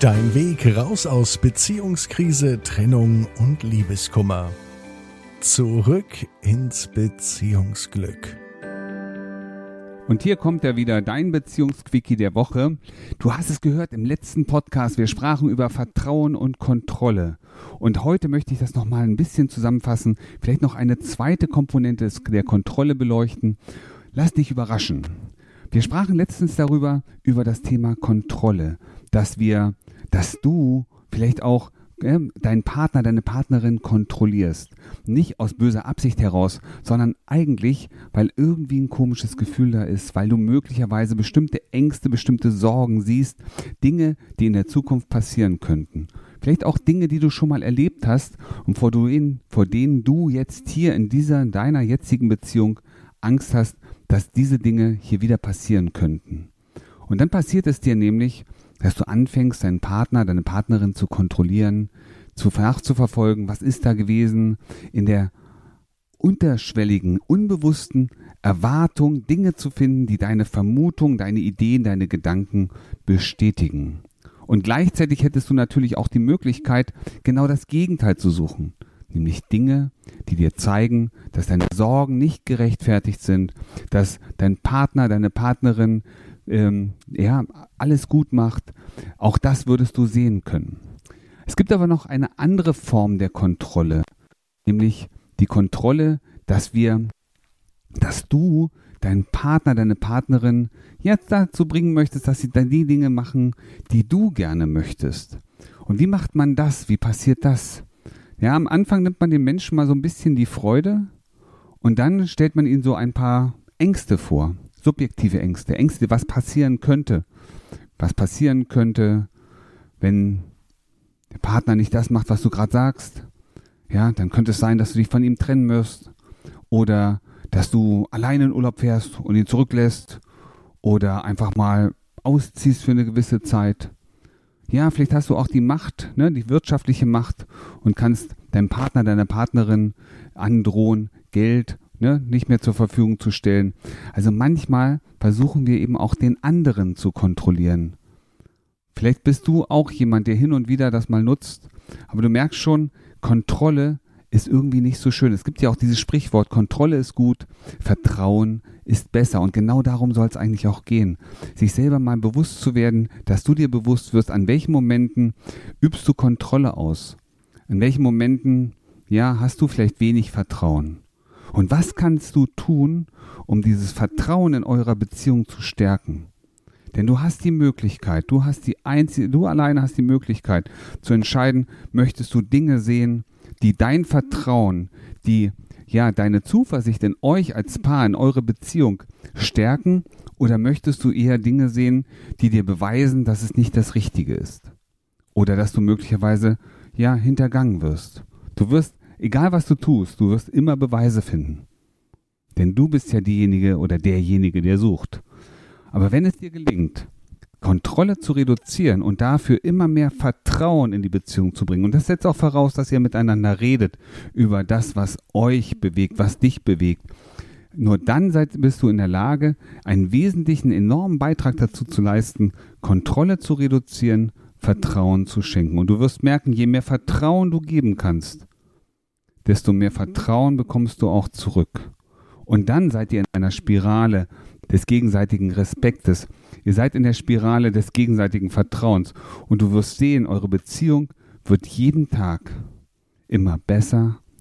Dein Weg raus aus Beziehungskrise, Trennung und Liebeskummer. Zurück ins Beziehungsglück. Und hier kommt er wieder, dein Beziehungsquickie der Woche. Du hast es gehört im letzten Podcast. Wir sprachen über Vertrauen und Kontrolle. Und heute möchte ich das nochmal ein bisschen zusammenfassen. Vielleicht noch eine zweite Komponente der Kontrolle beleuchten. Lass dich überraschen. Wir sprachen letztens darüber, über das Thema Kontrolle, dass wir, dass du vielleicht auch deinen Partner, deine Partnerin kontrollierst. Nicht aus böser Absicht heraus, sondern eigentlich, weil irgendwie ein komisches Gefühl da ist, weil du möglicherweise bestimmte Ängste, bestimmte Sorgen siehst, Dinge, die in der Zukunft passieren könnten. Vielleicht auch Dinge, die du schon mal erlebt hast und vor denen, vor denen du jetzt hier in dieser, deiner jetzigen Beziehung Angst hast, dass diese Dinge hier wieder passieren könnten. Und dann passiert es dir nämlich, dass du anfängst, deinen Partner, deine Partnerin zu kontrollieren, zu nachzuverfolgen, was ist da gewesen, in der unterschwelligen, unbewussten Erwartung, Dinge zu finden, die deine Vermutung, deine Ideen, deine Gedanken bestätigen. Und gleichzeitig hättest du natürlich auch die Möglichkeit, genau das Gegenteil zu suchen nämlich Dinge, die dir zeigen, dass deine Sorgen nicht gerechtfertigt sind, dass dein Partner, deine Partnerin ähm, ja alles gut macht. Auch das würdest du sehen können. Es gibt aber noch eine andere Form der Kontrolle, nämlich die Kontrolle, dass wir, dass du deinen Partner, deine Partnerin jetzt dazu bringen möchtest, dass sie dann die Dinge machen, die du gerne möchtest. Und wie macht man das? Wie passiert das? Ja, am Anfang nimmt man dem Menschen mal so ein bisschen die Freude und dann stellt man ihnen so ein paar Ängste vor. Subjektive Ängste. Ängste, was passieren könnte. Was passieren könnte, wenn der Partner nicht das macht, was du gerade sagst. Ja, dann könnte es sein, dass du dich von ihm trennen wirst. Oder dass du alleine in Urlaub fährst und ihn zurücklässt. Oder einfach mal ausziehst für eine gewisse Zeit. Ja, vielleicht hast du auch die Macht, ne, die wirtschaftliche Macht und kannst deinem Partner, deiner Partnerin androhen, Geld ne, nicht mehr zur Verfügung zu stellen. Also manchmal versuchen wir eben auch den anderen zu kontrollieren. Vielleicht bist du auch jemand, der hin und wieder das mal nutzt, aber du merkst schon, Kontrolle ist irgendwie nicht so schön. Es gibt ja auch dieses Sprichwort, Kontrolle ist gut, Vertrauen ist besser. Und genau darum soll es eigentlich auch gehen. Sich selber mal bewusst zu werden, dass du dir bewusst wirst, an welchen Momenten übst du Kontrolle aus. An welchen Momenten, ja, hast du vielleicht wenig Vertrauen. Und was kannst du tun, um dieses Vertrauen in eurer Beziehung zu stärken? Denn du hast die Möglichkeit, du hast die einzige, du alleine hast die Möglichkeit zu entscheiden, möchtest du Dinge sehen, die dein Vertrauen, die ja deine Zuversicht in euch als Paar, in eure Beziehung stärken oder möchtest du eher Dinge sehen, die dir beweisen, dass es nicht das Richtige ist? Oder dass du möglicherweise ja hintergangen wirst. Du wirst, egal was du tust, du wirst immer Beweise finden. Denn du bist ja diejenige oder derjenige, der sucht. Aber wenn es dir gelingt, Kontrolle zu reduzieren und dafür immer mehr Vertrauen in die Beziehung zu bringen. Und das setzt auch voraus, dass ihr miteinander redet über das, was euch bewegt, was dich bewegt. Nur dann seid, bist du in der Lage, einen wesentlichen, enormen Beitrag dazu zu leisten, Kontrolle zu reduzieren, Vertrauen zu schenken. Und du wirst merken, je mehr Vertrauen du geben kannst, desto mehr Vertrauen bekommst du auch zurück. Und dann seid ihr in einer Spirale des gegenseitigen Respektes, Ihr seid in der Spirale des gegenseitigen Vertrauens und du wirst sehen, eure Beziehung wird jeden Tag immer besser